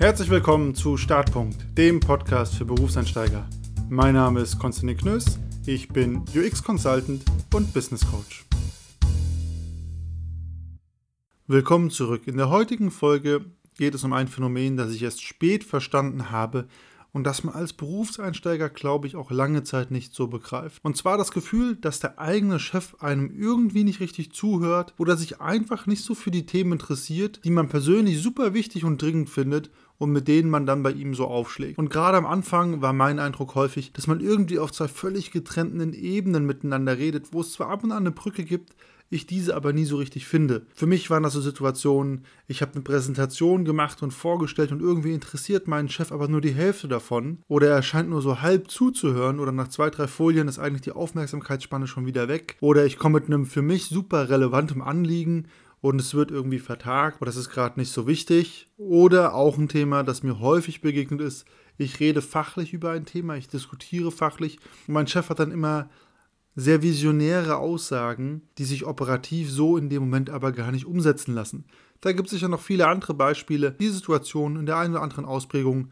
Herzlich willkommen zu Startpunkt, dem Podcast für Berufseinsteiger. Mein Name ist Konstantin Knöss, ich bin UX Consultant und Business Coach. Willkommen zurück. In der heutigen Folge geht es um ein Phänomen, das ich erst spät verstanden habe und das man als Berufseinsteiger, glaube ich, auch lange Zeit nicht so begreift. Und zwar das Gefühl, dass der eigene Chef einem irgendwie nicht richtig zuhört oder sich einfach nicht so für die Themen interessiert, die man persönlich super wichtig und dringend findet und mit denen man dann bei ihm so aufschlägt. Und gerade am Anfang war mein Eindruck häufig, dass man irgendwie auf zwei völlig getrennten Ebenen miteinander redet, wo es zwar ab und an eine Brücke gibt, ich diese aber nie so richtig finde. Für mich waren das so Situationen, ich habe eine Präsentation gemacht und vorgestellt und irgendwie interessiert meinen Chef aber nur die Hälfte davon oder er scheint nur so halb zuzuhören oder nach zwei, drei Folien ist eigentlich die Aufmerksamkeitsspanne schon wieder weg oder ich komme mit einem für mich super relevantem Anliegen und es wird irgendwie vertagt oder das ist gerade nicht so wichtig. Oder auch ein Thema, das mir häufig begegnet ist, ich rede fachlich über ein Thema, ich diskutiere fachlich und mein Chef hat dann immer sehr visionäre Aussagen, die sich operativ so in dem Moment aber gar nicht umsetzen lassen. Da gibt es sicher noch viele andere Beispiele. Die Situation in der einen oder anderen Ausprägung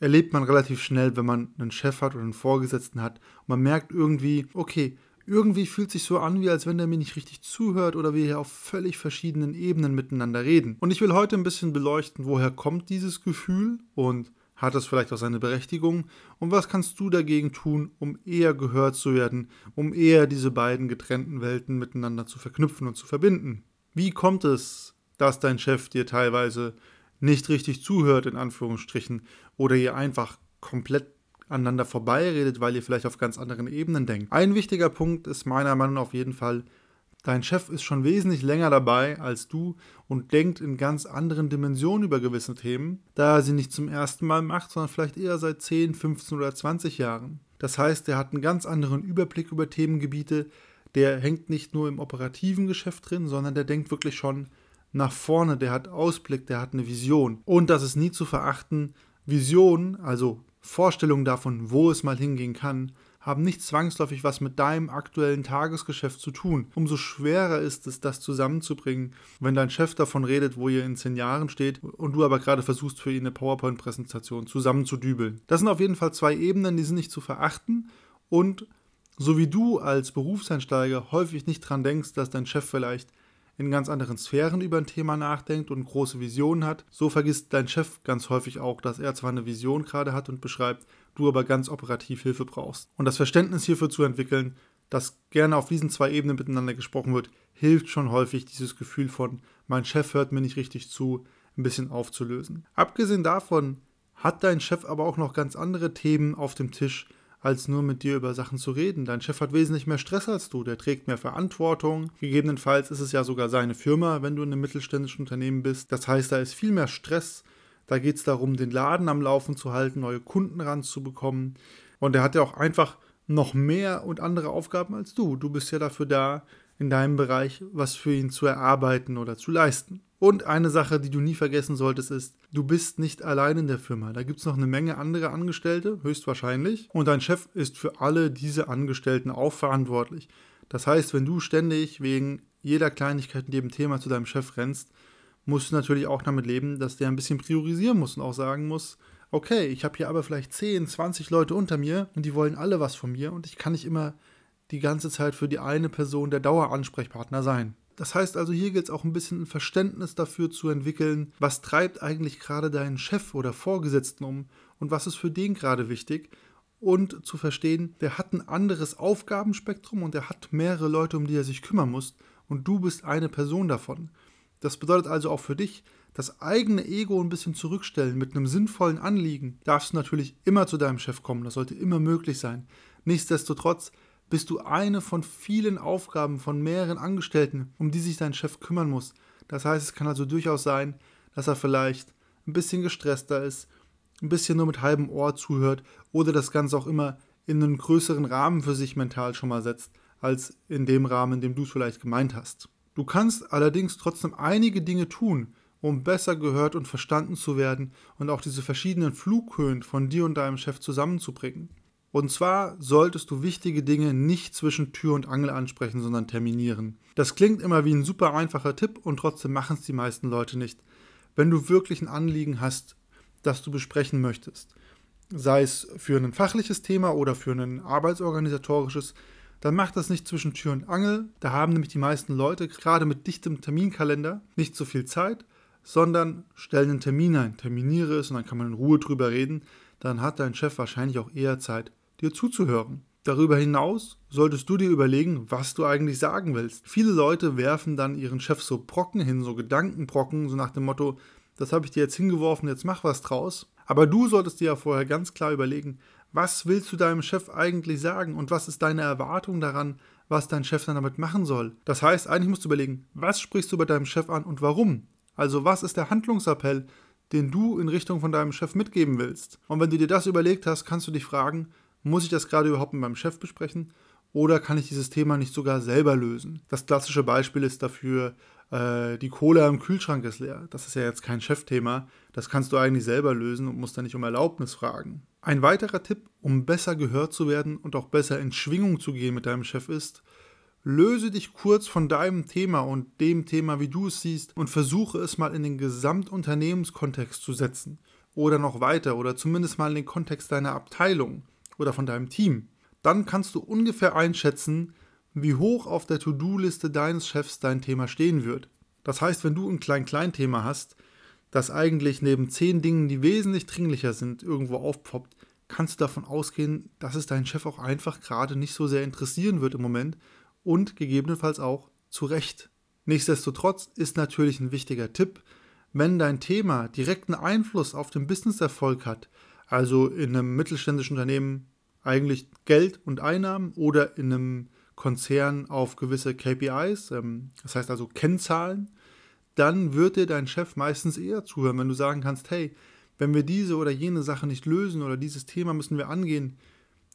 erlebt man relativ schnell, wenn man einen Chef hat oder einen Vorgesetzten hat. Und man merkt irgendwie, okay, irgendwie fühlt sich so an, wie als wenn der mir nicht richtig zuhört oder wir hier auf völlig verschiedenen Ebenen miteinander reden. Und ich will heute ein bisschen beleuchten, woher kommt dieses Gefühl und hat es vielleicht auch seine Berechtigung? Und was kannst du dagegen tun, um eher gehört zu werden, um eher diese beiden getrennten Welten miteinander zu verknüpfen und zu verbinden? Wie kommt es, dass dein Chef dir teilweise nicht richtig zuhört, in Anführungsstrichen, oder ihr einfach komplett aneinander vorbeiredet, weil ihr vielleicht auf ganz anderen Ebenen denkt? Ein wichtiger Punkt ist meiner Meinung nach auf jeden Fall, Dein Chef ist schon wesentlich länger dabei als du und denkt in ganz anderen Dimensionen über gewisse Themen, da er sie nicht zum ersten Mal macht, sondern vielleicht eher seit 10, 15 oder 20 Jahren. Das heißt, er hat einen ganz anderen Überblick über Themengebiete, der hängt nicht nur im operativen Geschäft drin, sondern der denkt wirklich schon nach vorne, der hat Ausblick, der hat eine Vision. Und das ist nie zu verachten, Vision, also Vorstellung davon, wo es mal hingehen kann, haben nicht zwangsläufig was mit deinem aktuellen Tagesgeschäft zu tun. Umso schwerer ist es, das zusammenzubringen, wenn dein Chef davon redet, wo ihr in zehn Jahren steht und du aber gerade versuchst, für ihn eine PowerPoint-Präsentation zusammenzudübeln. Das sind auf jeden Fall zwei Ebenen, die sind nicht zu verachten und so wie du als Berufseinsteiger häufig nicht dran denkst, dass dein Chef vielleicht in ganz anderen Sphären über ein Thema nachdenkt und große Visionen hat, so vergisst dein Chef ganz häufig auch, dass er zwar eine Vision gerade hat und beschreibt, du aber ganz operativ Hilfe brauchst. Und das Verständnis hierfür zu entwickeln, dass gerne auf diesen zwei Ebenen miteinander gesprochen wird, hilft schon häufig, dieses Gefühl von, mein Chef hört mir nicht richtig zu, ein bisschen aufzulösen. Abgesehen davon hat dein Chef aber auch noch ganz andere Themen auf dem Tisch, als nur mit dir über Sachen zu reden. Dein Chef hat wesentlich mehr Stress als du, der trägt mehr Verantwortung. Gegebenenfalls ist es ja sogar seine Firma, wenn du in einem mittelständischen Unternehmen bist. Das heißt, da ist viel mehr Stress. Da geht es darum, den Laden am Laufen zu halten, neue Kunden ranzubekommen. Und er hat ja auch einfach noch mehr und andere Aufgaben als du. Du bist ja dafür da, in deinem Bereich was für ihn zu erarbeiten oder zu leisten. Und eine Sache, die du nie vergessen solltest, ist, du bist nicht allein in der Firma. Da gibt es noch eine Menge andere Angestellte, höchstwahrscheinlich. Und dein Chef ist für alle diese Angestellten auch verantwortlich. Das heißt, wenn du ständig wegen jeder Kleinigkeit in dem Thema zu deinem Chef rennst, musst du natürlich auch damit leben, dass der ein bisschen priorisieren muss und auch sagen muss, okay, ich habe hier aber vielleicht 10, 20 Leute unter mir und die wollen alle was von mir und ich kann nicht immer die ganze Zeit für die eine Person der Daueransprechpartner sein. Das heißt also, hier gilt es auch ein bisschen ein Verständnis dafür zu entwickeln, was treibt eigentlich gerade deinen Chef oder Vorgesetzten um und was ist für den gerade wichtig und zu verstehen, der hat ein anderes Aufgabenspektrum und er hat mehrere Leute, um die er sich kümmern muss und du bist eine Person davon. Das bedeutet also auch für dich, das eigene Ego ein bisschen zurückstellen mit einem sinnvollen Anliegen. Darfst du natürlich immer zu deinem Chef kommen, das sollte immer möglich sein. Nichtsdestotrotz bist du eine von vielen Aufgaben von mehreren Angestellten, um die sich dein Chef kümmern muss. Das heißt, es kann also durchaus sein, dass er vielleicht ein bisschen gestresster ist, ein bisschen nur mit halbem Ohr zuhört oder das Ganze auch immer in einen größeren Rahmen für sich mental schon mal setzt, als in dem Rahmen, in dem du es vielleicht gemeint hast. Du kannst allerdings trotzdem einige Dinge tun, um besser gehört und verstanden zu werden und auch diese verschiedenen Flughöhen von dir und deinem Chef zusammenzubringen. Und zwar solltest du wichtige Dinge nicht zwischen Tür und Angel ansprechen, sondern terminieren. Das klingt immer wie ein super einfacher Tipp und trotzdem machen es die meisten Leute nicht. Wenn du wirklich ein Anliegen hast, das du besprechen möchtest, sei es für ein fachliches Thema oder für ein arbeitsorganisatorisches, dann mach das nicht zwischen Tür und Angel. Da haben nämlich die meisten Leute, gerade mit dichtem Terminkalender, nicht so viel Zeit, sondern stell einen Termin ein, terminiere es und dann kann man in Ruhe drüber reden. Dann hat dein Chef wahrscheinlich auch eher Zeit, dir zuzuhören. Darüber hinaus solltest du dir überlegen, was du eigentlich sagen willst. Viele Leute werfen dann ihren Chef so Brocken hin, so Gedankenbrocken, so nach dem Motto, das habe ich dir jetzt hingeworfen, jetzt mach was draus. Aber du solltest dir ja vorher ganz klar überlegen, was willst du deinem Chef eigentlich sagen und was ist deine Erwartung daran, was dein Chef dann damit machen soll. Das heißt, eigentlich musst du überlegen, was sprichst du bei deinem Chef an und warum. Also was ist der Handlungsappell, den du in Richtung von deinem Chef mitgeben willst. Und wenn du dir das überlegt hast, kannst du dich fragen, muss ich das gerade überhaupt mit meinem Chef besprechen? Oder kann ich dieses Thema nicht sogar selber lösen? Das klassische Beispiel ist dafür, äh, die Cola im Kühlschrank ist leer. Das ist ja jetzt kein Chefthema. Das kannst du eigentlich selber lösen und musst dann nicht um Erlaubnis fragen. Ein weiterer Tipp, um besser gehört zu werden und auch besser in Schwingung zu gehen mit deinem Chef ist, löse dich kurz von deinem Thema und dem Thema, wie du es siehst, und versuche es mal in den Gesamtunternehmenskontext zu setzen. Oder noch weiter, oder zumindest mal in den Kontext deiner Abteilung oder von deinem Team, dann kannst du ungefähr einschätzen, wie hoch auf der To-Do-Liste deines Chefs dein Thema stehen wird. Das heißt, wenn du ein Klein-Klein-Thema hast, das eigentlich neben zehn Dingen, die wesentlich dringlicher sind, irgendwo aufpoppt, kannst du davon ausgehen, dass es deinen Chef auch einfach gerade nicht so sehr interessieren wird im Moment und gegebenenfalls auch zu Recht. Nichtsdestotrotz ist natürlich ein wichtiger Tipp, wenn dein Thema direkten Einfluss auf den Businesserfolg hat, also in einem mittelständischen Unternehmen eigentlich Geld und Einnahmen oder in einem Konzern auf gewisse KPIs, ähm, das heißt also Kennzahlen, dann wird dir dein Chef meistens eher zuhören, wenn du sagen kannst, hey, wenn wir diese oder jene Sache nicht lösen oder dieses Thema müssen wir angehen,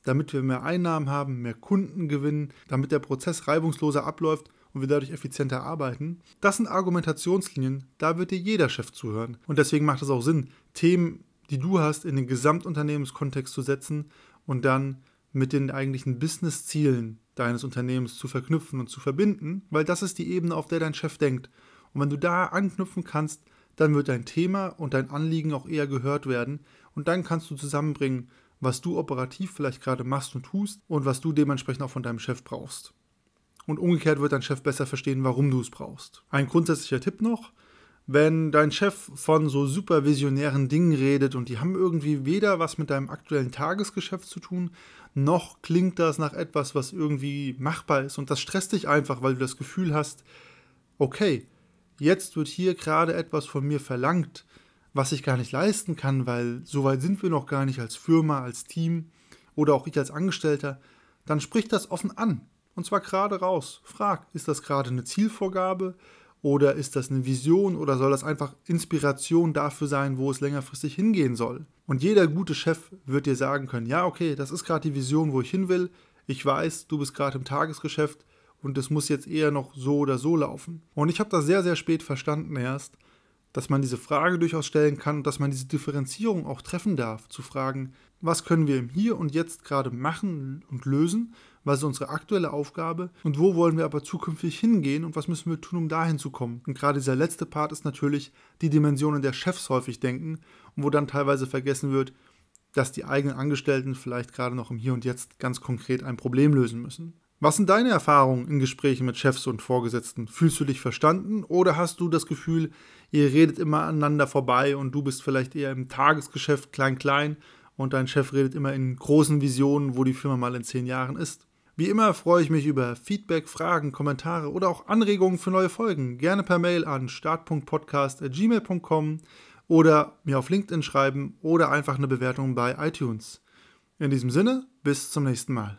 damit wir mehr Einnahmen haben, mehr Kunden gewinnen, damit der Prozess reibungsloser abläuft und wir dadurch effizienter arbeiten. Das sind Argumentationslinien, da wird dir jeder Chef zuhören. Und deswegen macht es auch Sinn, Themen die du hast, in den Gesamtunternehmenskontext zu setzen und dann mit den eigentlichen Business-Zielen deines Unternehmens zu verknüpfen und zu verbinden, weil das ist die Ebene, auf der dein Chef denkt. Und wenn du da anknüpfen kannst, dann wird dein Thema und dein Anliegen auch eher gehört werden und dann kannst du zusammenbringen, was du operativ vielleicht gerade machst und tust und was du dementsprechend auch von deinem Chef brauchst. Und umgekehrt wird dein Chef besser verstehen, warum du es brauchst. Ein grundsätzlicher Tipp noch, wenn dein Chef von so supervisionären Dingen redet und die haben irgendwie weder was mit deinem aktuellen Tagesgeschäft zu tun, noch klingt das nach etwas, was irgendwie machbar ist und das stresst dich einfach, weil du das Gefühl hast, okay, jetzt wird hier gerade etwas von mir verlangt, was ich gar nicht leisten kann, weil so weit sind wir noch gar nicht als Firma, als Team oder auch ich als Angestellter, dann sprich das offen an. Und zwar gerade raus. Frag, ist das gerade eine Zielvorgabe? Oder ist das eine Vision oder soll das einfach Inspiration dafür sein, wo es längerfristig hingehen soll? Und jeder gute Chef wird dir sagen können, ja, okay, das ist gerade die Vision, wo ich hin will. Ich weiß, du bist gerade im Tagesgeschäft und es muss jetzt eher noch so oder so laufen. Und ich habe das sehr, sehr spät verstanden erst, dass man diese Frage durchaus stellen kann und dass man diese Differenzierung auch treffen darf, zu fragen, was können wir im Hier und Jetzt gerade machen und lösen was ist unsere aktuelle Aufgabe und wo wollen wir aber zukünftig hingehen und was müssen wir tun, um dahin zu kommen. Und gerade dieser letzte Part ist natürlich die Dimension, in der Chefs häufig denken und wo dann teilweise vergessen wird, dass die eigenen Angestellten vielleicht gerade noch im Hier und Jetzt ganz konkret ein Problem lösen müssen. Was sind deine Erfahrungen in Gesprächen mit Chefs und Vorgesetzten? Fühlst du dich verstanden oder hast du das Gefühl, ihr redet immer aneinander vorbei und du bist vielleicht eher im Tagesgeschäft klein-klein und dein Chef redet immer in großen Visionen, wo die Firma mal in zehn Jahren ist? Wie immer freue ich mich über Feedback, Fragen, Kommentare oder auch Anregungen für neue Folgen. Gerne per Mail an start.podcast.gmail.com oder mir auf LinkedIn schreiben oder einfach eine Bewertung bei iTunes. In diesem Sinne, bis zum nächsten Mal.